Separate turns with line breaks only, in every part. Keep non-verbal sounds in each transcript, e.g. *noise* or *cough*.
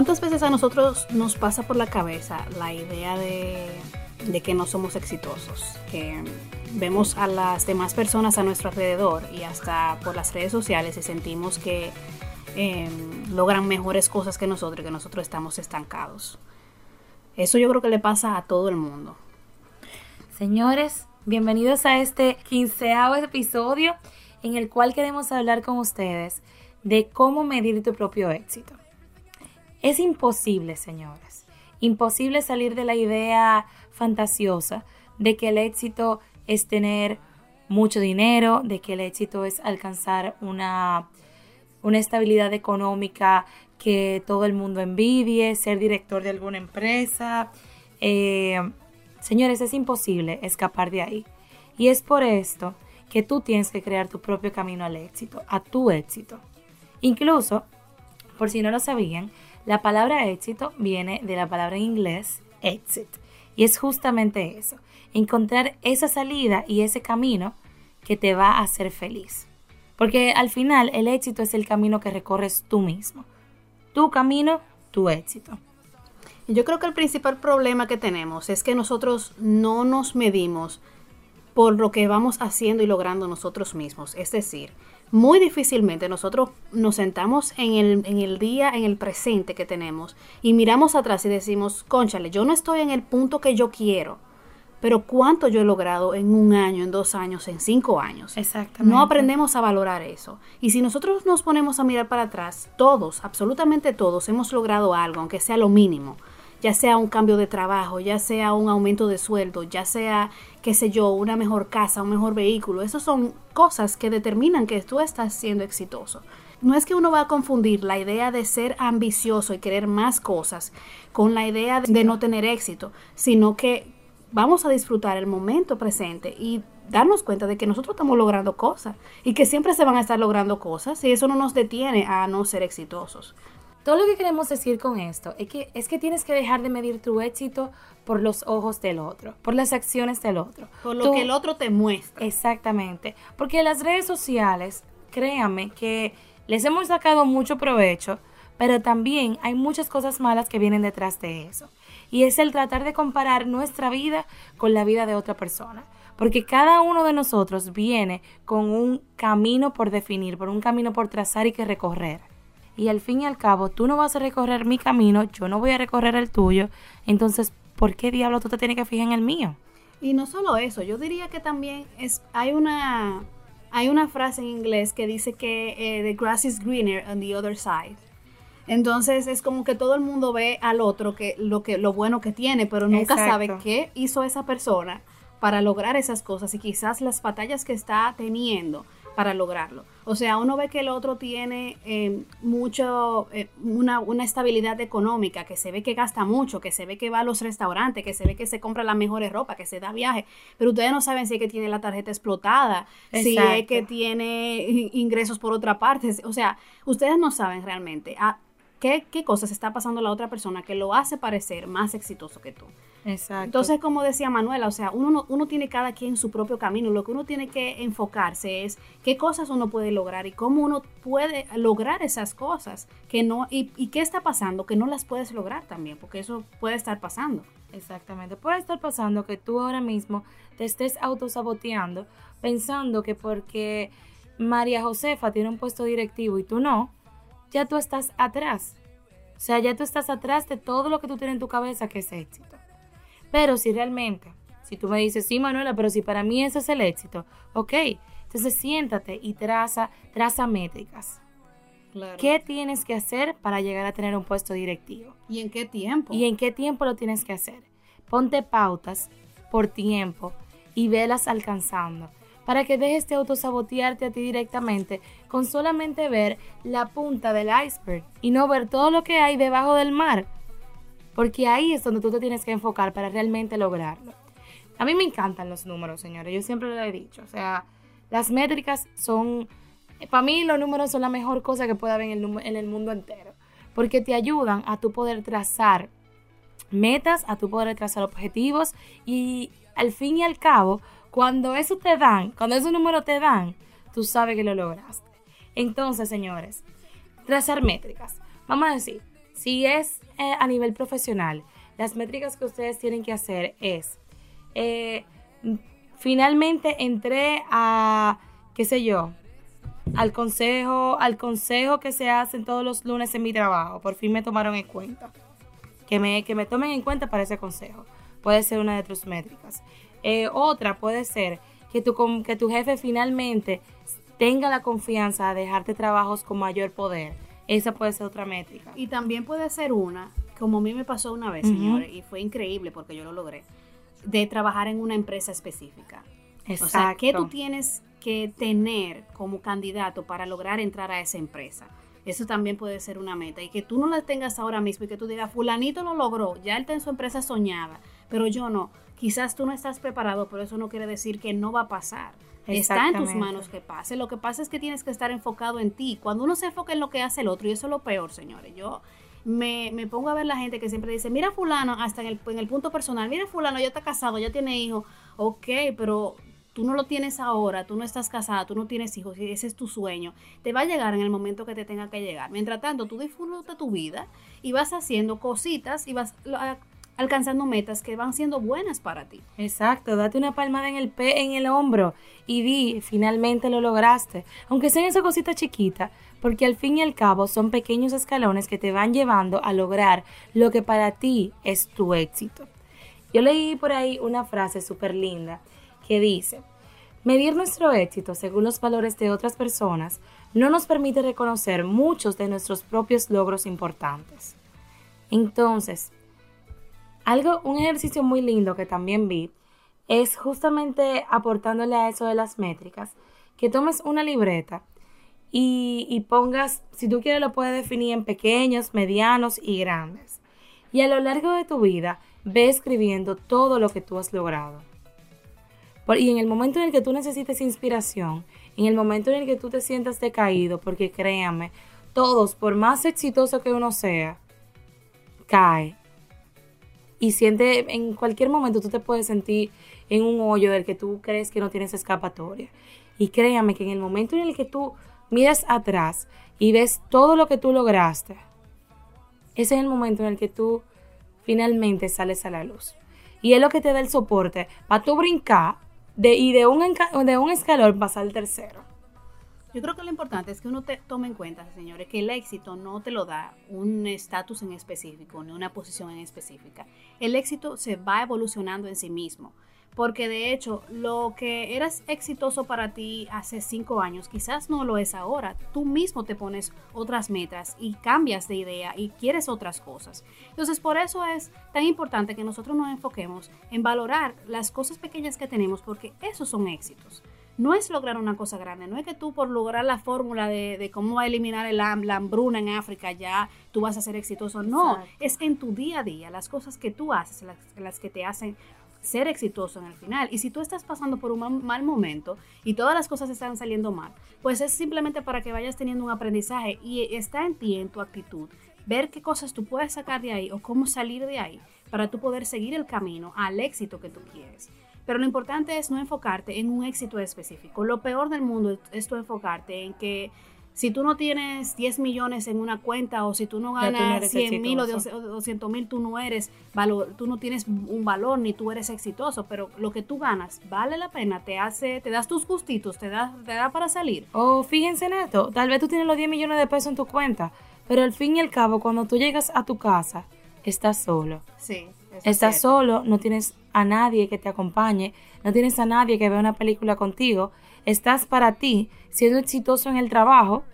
¿Cuántas veces a nosotros nos pasa por la cabeza la idea de, que no somos exitosos? Que vemos a las demás personas a nuestro alrededor y hasta por las redes sociales y sentimos que eh, logran mejores cosas que nosotros y que nosotros estamos estancados. Eso yo creo que le pasa a todo el mundo.
Señores, bienvenidos a este quinceavo episodio en el cual queremos hablar con ustedes de cómo medir tu propio éxito. Es imposible, señores, imposible salir de la idea fantasiosa de que el éxito es tener mucho dinero, de que el éxito es alcanzar una, una estabilidad económica que todo el mundo envidie, ser director de alguna empresa. Eh, señores, es imposible escapar de ahí. Y es por esto que tú tienes que crear tu propio camino al éxito, a tu éxito. Incluso, por si no lo sabían, la palabra éxito viene de la palabra en inglés exit. Y es justamente eso, encontrar esa salida y ese camino que te va a hacer feliz. Porque al final el éxito es el camino que recorres tú mismo. Tu camino, tu éxito.
Yo creo que el principal problema que tenemos es que nosotros no nos medimos por lo que vamos haciendo y logrando nosotros mismos. Es decir, muy difícilmente nosotros nos sentamos en el, en el día, en el presente que tenemos y miramos atrás y decimos, conchale, yo no estoy en el punto que yo quiero pero cuánto yo he logrado en un año, en dos años, en cinco años.
Exactamente.
No aprendemos a valorar eso. Y si nosotros nos ponemos a mirar para atrás, todos, absolutamente todos, hemos logrado algo, aunque sea lo mínimo. Ya sea un cambio de trabajo, ya sea un aumento de sueldo, ya sea, qué sé yo, una mejor casa, un mejor vehículo. Esas son cosas que determinan que tú estás siendo exitoso. No es que uno va a confundir la idea de ser ambicioso y querer más cosas con la idea de no tener éxito, sino que vamos a disfrutar el momento presente y darnos cuenta de que nosotros estamos logrando cosas y que siempre se van a estar logrando cosas y eso no nos detiene a no ser exitosos.
Todo lo que queremos decir con esto es que, es que tienes que dejar de medir tu éxito por los ojos del otro, por las acciones del otro.
Por lo que el otro te muestra.
Exactamente. Porque las redes sociales, créanme que les hemos sacado mucho provecho, pero también hay muchas cosas malas que vienen detrás de eso y es el tratar de comparar nuestra vida con la vida de otra persona. Porque cada uno de nosotros viene con un camino por definir, por un camino por trazar y que recorrer. Y al fin y al cabo, tú no vas a recorrer mi camino, yo no voy a recorrer el tuyo. Entonces, ¿por qué diablo tú te tienes que fijar en el mío?
Y no solo eso, yo diría que también es, hay una, hay una frase en inglés que dice que eh, the grass is greener on the other side. Entonces es como que todo el mundo ve al otro que lo que lo bueno que tiene, pero nunca sabe qué hizo esa persona para lograr esas cosas y quizás las batallas que está teniendo para lograrlo. O sea, uno ve que el otro tiene eh, mucho, eh, una, una, estabilidad económica, que se ve que gasta mucho, que se ve que va a los restaurantes, que se ve que se compra las mejores ropas, que se da viaje, pero ustedes no saben si es que tiene la tarjeta explotada, si es que tiene ingresos por otra parte. O sea, ustedes no saben realmente. Ah, qué, qué cosas está pasando la otra persona que lo hace parecer más exitoso que tú.
Exacto.
Entonces, como decía Manuela, o sea, uno, uno tiene cada quien su propio camino. Lo que uno tiene que enfocarse es qué cosas uno puede lograr y cómo uno puede lograr esas cosas que no y, y qué está pasando que no las puedes lograr también, porque eso puede estar pasando.
Exactamente. Puede estar pasando que tú ahora mismo te estés autosaboteando pensando que porque María Josefa tiene un puesto directivo y tú no, ya tú estás atrás. O sea, ya tú estás atrás de todo lo que tú tienes en tu cabeza que es éxito. Pero si realmente, si tú me dices, sí, Manuela, pero si para mí ese es el éxito, ok, entonces siéntate y traza, traza métricas. ¿Qué tienes que hacer para llegar a tener un puesto directivo?
¿Y en qué tiempo?
¿Y en qué tiempo lo tienes que hacer? Ponte pautas por tiempo y velas alcanzando para que dejes de autosabotearte a ti directamente con solamente ver la punta del iceberg y no ver todo lo que hay debajo del mar. Porque ahí es donde tú te tienes que enfocar para realmente lograrlo. A mí me encantan los números, señores. Yo siempre lo he dicho. O sea, las métricas son... Para mí los números son la mejor cosa que puede haber en el, en el mundo entero. Porque te ayudan a tu poder trazar metas, a tu poder trazar objetivos y al fin y al cabo cuando eso te dan, cuando ese número te dan, tú sabes que lo lograste. Entonces, señores, trazar métricas. Vamos a decir, Si es eh, a nivel profesional, las métricas que ustedes tienen que hacer es, eh, finalmente entré a, qué sé yo, al consejo, al consejo que se hacen todos los lunes en mi trabajo. Por fin me tomaron en cuenta. Que me, que me tomen en cuenta para ese consejo. Puede ser una de tus métricas. Eh, otra puede ser que tu, que tu jefe finalmente tenga la confianza de dejarte trabajos con mayor poder. Esa puede ser otra métrica.
Y también puede ser una, como a mí me pasó una vez, señores, y fue increíble porque yo lo logré, de trabajar en una empresa específica. Exacto. O sea, ¿qué tú tienes que tener como candidato para lograr entrar a esa empresa. Eso también puede ser una meta. Y que tú no la tengas ahora mismo y que tú digas, fulanito lo logró, ya él está en su empresa soñada, pero yo no. Quizás tú no estás preparado, pero eso no quiere decir que no va a pasar. Está en tus manos que pase. Lo que pasa es que tienes que estar enfocado en ti. Cuando uno se enfoca en lo que hace el otro, y eso es lo peor, señores. Yo me, me pongo a ver la gente que siempre dice, mira fulano, hasta en el, en el punto personal, mira fulano, ya está casado, ya tiene hijos. Ok, pero tú no lo tienes ahora, tú no estás casada, tú no tienes hijos y ese es tu sueño, te va a llegar en el momento que te tenga que llegar. Mientras tanto, tú disfrutas tu vida y vas haciendo cositas y vas alcanzando metas que van siendo buenas para ti.
Exacto, date una palmada en el en el hombro y di, finalmente lo lograste, aunque sean esas cositas chiquitas, porque al fin y al cabo son pequeños escalones que te van llevando a lograr lo que para ti es tu éxito. Yo leí por ahí una frase súper linda que dice, medir nuestro éxito según los valores de otras personas no nos permite reconocer muchos de nuestros propios logros importantes. Entonces, algo, un ejercicio muy lindo que también vi es justamente aportándole a eso de las métricas, que tomes una libreta y, y, pongas, si tú quieres lo puedes definir en pequeños, medianos y grandes. Y a lo largo de tu vida ve escribiendo todo lo que tú has logrado. Y en el momento en el que tú necesites inspiración, en el momento en el que tú te sientas decaído, porque créame, todos, por más exitoso que uno sea, cae. Y siente, en cualquier momento tú te puedes sentir en un hoyo del que tú crees que no tienes escapatoria. Y créame que en el momento en el que tú miras atrás y ves todo lo que tú lograste, ese es el momento en el que tú finalmente sales a la luz. Y es lo que te da el soporte para tú brincar de, y de un, de un escalón pasar al tercero.
Yo creo que lo importante es que uno te tome en cuenta, señores, que el éxito no te lo da un estatus en específico, ni una posición en específica. El éxito se va evolucionando en sí mismo porque de hecho lo que eras exitoso para ti hace cinco años quizás no lo es ahora. Tú mismo te pones otras metas y cambias de idea y quieres otras cosas. Entonces por eso es tan importante que nosotros nos enfoquemos en valorar las cosas pequeñas que tenemos porque esos son éxitos. No es lograr una cosa grande, no es que tú por lograr la fórmula de, cómo eliminar el, la hambruna en África ya tú vas a ser exitoso. No, es en tu día a día, las cosas que tú haces, las, las que te hacen ser exitoso en el final. Y si tú estás pasando por un mal momento y todas las cosas están saliendo mal, pues es simplemente para que vayas teniendo un aprendizaje y está en ti, en tu actitud, ver qué cosas tú puedes sacar de ahí o cómo salir de ahí para tú poder seguir el camino al éxito que tú quieres. Pero lo importante es no enfocarte en un éxito específico. Lo peor del mundo es tú enfocarte en que si tú no tienes 10 millones en una cuenta o si tú no ganas 100 mil o 200 mil, tú no eres valor, tú no tienes un valor ni tú eres exitoso, pero lo que tú ganas vale la pena, te hace, te das tus gustitos, te da, te da para salir.
O fíjense en esto, tal vez tú tienes los 10 millones de pesos en tu cuenta, pero al fin y al cabo cuando tú llegas a tu casa, estás solo.
Sí.
Estás solo, no tienes a nadie que te acompañe, no tienes a nadie que vea una película contigo. Estás para ti siendo exitoso en el trabajo,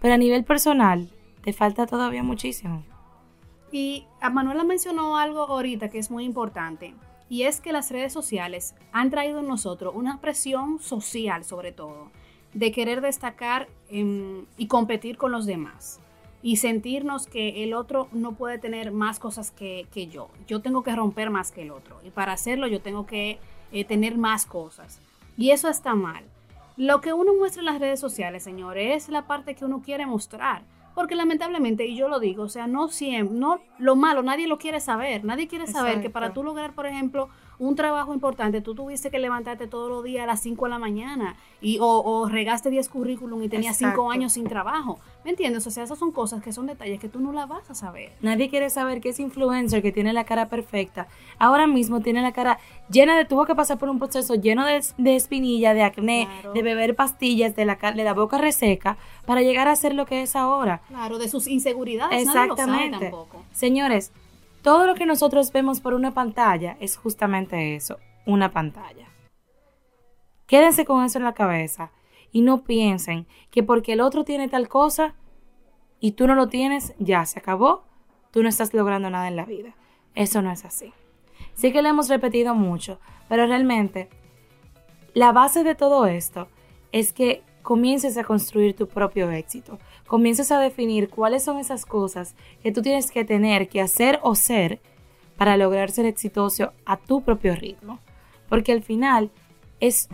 pero a nivel personal te falta todavía muchísimo.
Y Manuela mencionó algo ahorita que es muy importante, y es que las redes sociales han traído en nosotros una presión social sobre todo, de querer destacar em, y competir con los demás y sentirnos que el otro no puede tener más cosas que, yo. Yo tengo que romper más que el otro y para hacerlo yo tengo que eh, tener más cosas. Y eso está mal. Lo que uno muestra en las redes sociales, señores, es la parte que uno quiere mostrar. Porque lamentablemente, y yo lo digo, o sea, no siempre, no, lo malo, nadie lo quiere saber. Nadie quiere saber que para tú lograr, por ejemplo, un trabajo importante, tú tuviste que levantarte todos los días a las 5 de la mañana y, o, o regaste 10 currículum y tenías 5
Exacto.
años sin trabajo. ¿Me entiendes? O sea, esas son cosas que son detalles que tú no las vas a saber.
Nadie quiere saber que ese influencer que tiene la cara perfecta, ahora mismo tiene la cara llena de, tuvo que pasar por un proceso lleno de, de espinilla, de acné,
Claro.
de beber pastillas, de la, de la boca reseca, para llegar a ser lo que es ahora.
Claro, de sus inseguridades. Nadie lo sabe
Exactamente.
tampoco.
Señores, todo lo que nosotros vemos por una pantalla es justamente eso, una pantalla. Quédense con eso en la cabeza y no piensen que porque el otro tiene tal cosa y tú no lo tienes, ya se acabó, tú no estás logrando nada en la vida. Eso no es así. Sí que lo hemos repetido mucho, pero realmente la base de todo esto es que comiences a construir tu propio éxito. Comiences a definir cuáles son esas cosas que tú tienes que tener, que hacer o ser para lograr ser exitoso a tu propio ritmo. Porque al final es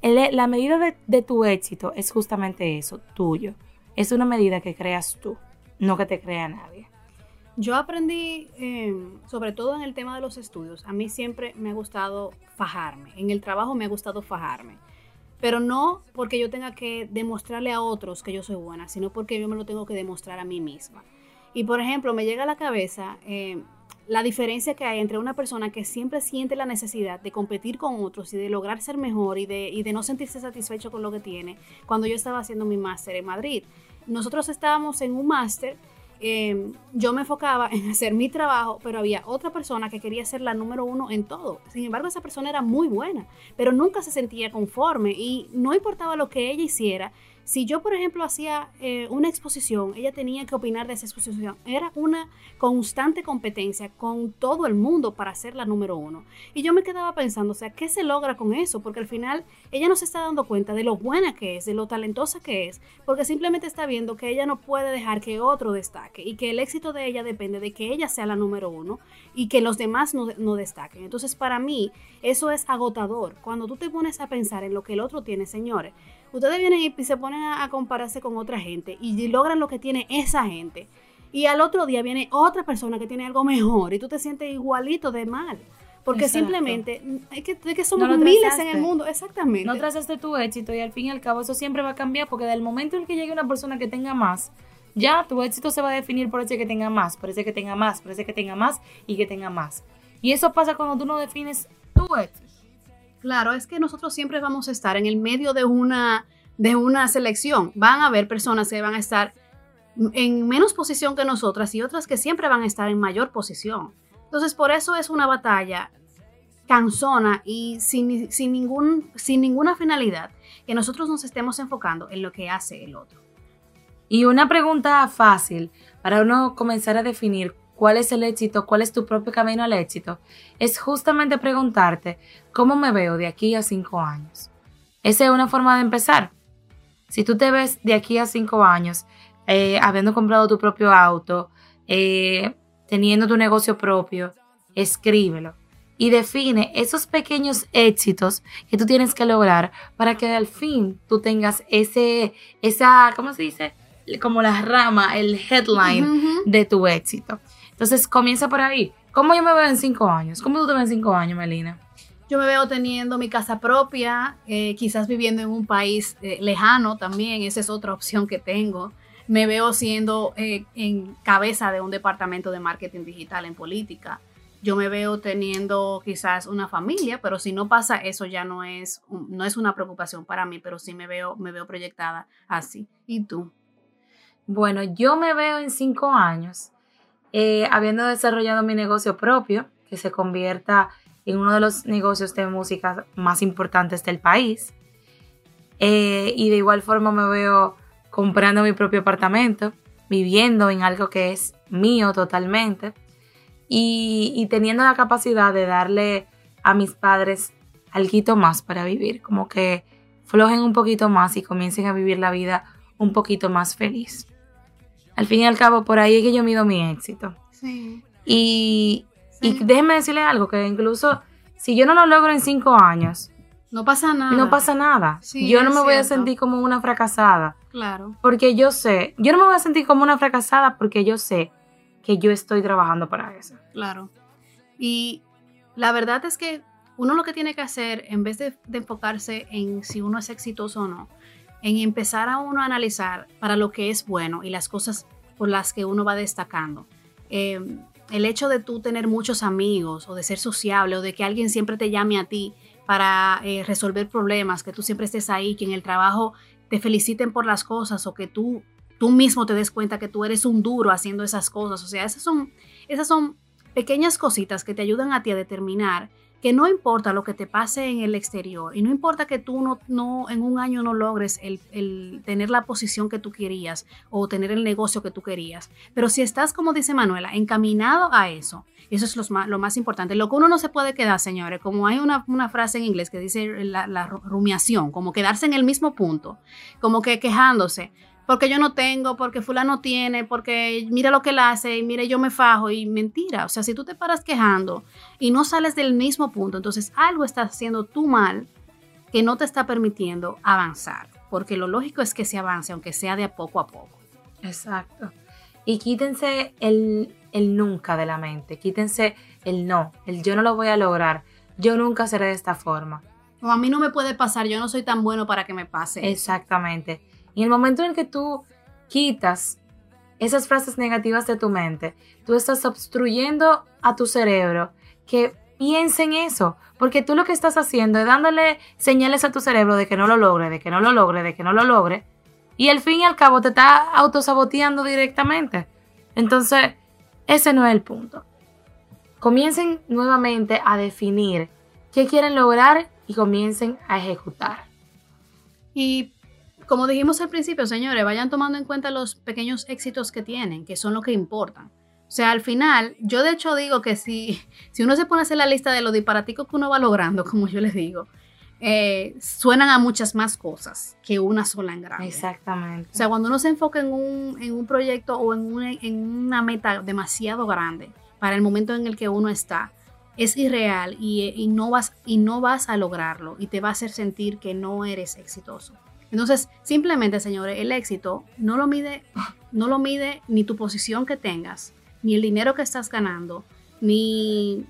la medida de, tu éxito es justamente eso, tuyo. Es una medida que creas tú, no que te crea nadie.
Yo aprendí, eh, sobre todo en el tema de los estudios, a mí siempre me ha gustado fajarme. En el trabajo me ha gustado fajarme. Pero no porque yo tenga que demostrarle a otros que yo soy buena, sino porque yo me lo tengo que demostrar a mí misma. Y por ejemplo, me llega a la cabeza eh, la diferencia que hay entre una persona que siempre siente la necesidad de competir con otros y de lograr ser mejor y de, y de no sentirse satisfecho con lo que tiene, cuando yo estaba haciendo mi máster en Madrid. Nosotros estábamos en un máster eh, yo me enfocaba en hacer mi trabajo, pero había otra persona que quería ser la número uno en todo. Sin embargo, esa persona era muy buena, pero nunca se sentía conforme y no importaba lo que ella hiciera. Si yo, por ejemplo, hacía eh, una exposición, ella tenía que opinar de esa exposición. Era una constante competencia con todo el mundo para ser la número uno. Y yo me quedaba pensando, o sea, ¿qué se logra con eso? Porque al final ella no se está dando cuenta de lo buena que es, de lo talentosa que es, porque simplemente está viendo que ella no puede dejar que otro destaque y que el éxito de ella depende de que ella sea la número uno y que los demás no, no destaquen. Entonces, para mí, eso es agotador. Cuando tú te pones a pensar en lo que el otro tiene, señores, ustedes vienen y se ponen a, a compararse con otra gente y logran lo que tiene esa gente. Y al otro día viene otra persona que tiene algo mejor y tú te sientes igualito de mal. Porque
Exacto.
simplemente mm, es que, es que somos
No
miles en el mundo, exactamente.
No trazaste tu éxito y al fin y al cabo eso siempre va a cambiar porque del momento en que llegue una persona que tenga más, ya tu éxito se va a definir por ese que tenga más, por ese que tenga más, por ese que tenga más y que tenga más. Y eso pasa cuando tú no defines tu éxito.
Claro, es que nosotros siempre vamos a estar en el medio de una, de una selección. Van a haber personas que van a estar en menos posición que nosotras y otras que siempre van a estar en mayor posición. Entonces, por eso es una batalla cansona y sin, sin, ningún, sin ninguna finalidad que nosotros nos estemos enfocando en lo que hace el otro.
Y una pregunta fácil para uno comenzar a definir cuál es el éxito, cuál es tu propio camino al éxito, es justamente preguntarte cómo me veo de aquí a cinco años. Esa es una forma de empezar. Si tú te ves de aquí a cinco años, eh, habiendo comprado tu propio auto, eh, teniendo tu negocio propio, escríbelo y define esos pequeños éxitos que tú tienes que lograr para que al fin tú tengas ese, esa, ¿cómo se dice? Como la rama, el headline
Ujú.
de tu éxito. Entonces comienza por ahí. ¿Cómo yo me veo en cinco años? ¿Cómo tú te ves en cinco años, Melina?
Yo me veo teniendo mi casa propia, eh, quizás viviendo en un país eh, lejano también, esa es otra opción que tengo. Me veo siendo eh, en cabeza de un departamento de marketing digital en política. Yo me veo teniendo quizás una familia, pero si no pasa eso ya no es, no es una preocupación para mí, pero sí me veo, me veo proyectada así. ¿Y tú?
Bueno, yo me veo en cinco años eh, habiendo desarrollado mi negocio propio, que se convierta en uno de los negocios de música más importantes del país. Eh, y de igual forma me veo comprando mi propio apartamento, viviendo en algo que es mío totalmente y, y teniendo la capacidad de darle a mis padres algo más para vivir, como que flojen un poquito más y comiencen a vivir la vida un poquito más feliz. Al fin y al cabo, por ahí es que yo mido mi éxito.
Sí.
Y, y déjenme decirles algo, que incluso si yo no lo logro en cinco años,
No pasa nada.
No pasa nada.
Sí,
yo no me voy a sentir como una fracasada.
Claro.
Porque yo sé, yo no me voy a sentir como una fracasada porque yo sé que yo estoy trabajando para eso.
Claro. Y la verdad es que uno lo que tiene que hacer, en vez de, de enfocarse en si uno es exitoso o no, en empezar a uno a analizar para lo que es bueno y las cosas por las que uno va destacando. Eh, el hecho de tú tener muchos amigos o de ser sociable o de que alguien siempre te llame a ti para eh, resolver problemas, que tú siempre estés ahí, que en el trabajo te feliciten por las cosas o que tú, tú mismo te des cuenta que tú eres un duro haciendo esas cosas. O sea, esas son, esas son pequeñas cositas que te ayudan a ti a determinar que no importa lo que te pase en el exterior y no importa que tú no, no en un año no logres el, el tener la posición que tú querías o tener el negocio que tú querías, pero si estás, como dice Manuela, encaminado a eso, eso es lo más, lo más importante. Lo que uno no se puede quedar, señores, como hay una, una frase en inglés que dice la, la rumiación, como quedarse en el mismo punto, como que quejándose porque yo no tengo, porque fulano tiene, porque mira lo que él hace y mire yo me fajo y mentira. O sea, si tú te paras quejando y no sales del mismo punto, entonces algo está haciendo tú mal que no te está permitiendo avanzar. Porque lo lógico es que se avance, aunque sea de a poco a poco.
Exacto. Y quítense el, el nunca de la mente, quítense el no, el yo no lo voy a lograr, yo nunca seré de esta forma.
O a mí no me puede pasar, yo no soy tan bueno para que me pase.
Exactamente. Y el momento en que tú quitas esas frases negativas de tu mente, tú estás obstruyendo a tu cerebro que piense en eso, porque tú lo que estás haciendo es dándole señales a tu cerebro de que no lo logre, de que no lo logre, de que no lo logre, y al fin y al cabo te está autosaboteando directamente. Entonces, ese no es el punto. Comiencen nuevamente a definir qué quieren lograr y comiencen a ejecutar.
Y como dijimos al principio, señores, vayan tomando en cuenta los pequeños éxitos que tienen, que son lo que importan. O sea, al final, yo de hecho digo que si, si uno se pone a hacer la lista de los disparaticos que uno va logrando, *laughs* como yo les digo, eh, suenan a muchas más cosas que una sola en grande.
Exactamente.
O sea, cuando uno se enfoca en un, en un proyecto o en una, en una meta demasiado grande para el momento en el que uno está, es irreal y, y, no vas, y no vas a lograrlo y te va a hacer sentir que no eres exitoso. Entonces, simplemente, señores, el éxito no lo mide, *laughs* no lo mide ni tu posición que tengas, ni el dinero que estás ganando, ni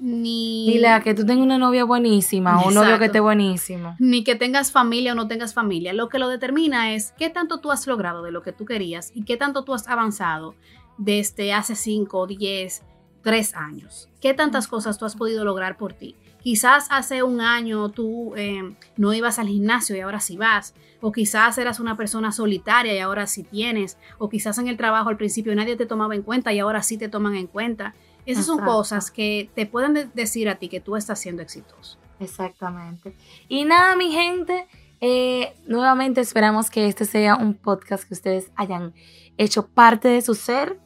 ni,
ni la que tú tengas una novia buenísima o un novio que esté buenísimo.
ni que tengas familia o no tengas familia. Lo que lo determina es qué tanto tú has logrado de lo que tú querías y qué tanto tú has avanzado desde hace 5, 10, 3 años. ¿Qué tantas cosas tú has podido lograr por ti? Quizás hace un año tú eh, no ibas al gimnasio y ahora sí vas. O quizás eras una persona solitaria y ahora sí tienes. O quizás en el trabajo al principio nadie te tomaba en cuenta y ahora sí te toman en cuenta. Esas son cosas que te pueden de- decir a ti que tú estás siendo exitoso.
Exactamente. Y nada, mi gente, eh, nuevamente esperamos que este sea un podcast que ustedes hayan hecho parte de su ser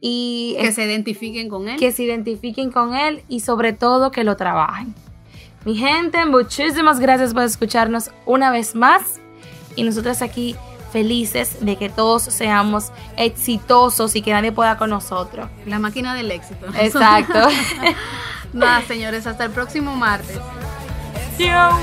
y
Que
es-
se identifiquen con él.
que se identifiquen con él y sobre todo que lo trabajen. Mi gente, muchísimas gracias por escucharnos una vez más y nosotras aquí felices de que todos seamos exitosos y que nadie pueda con nosotros.
La máquina del éxito.
Exacto. *laughs*
Nada, señores, hasta el próximo martes.
Chao.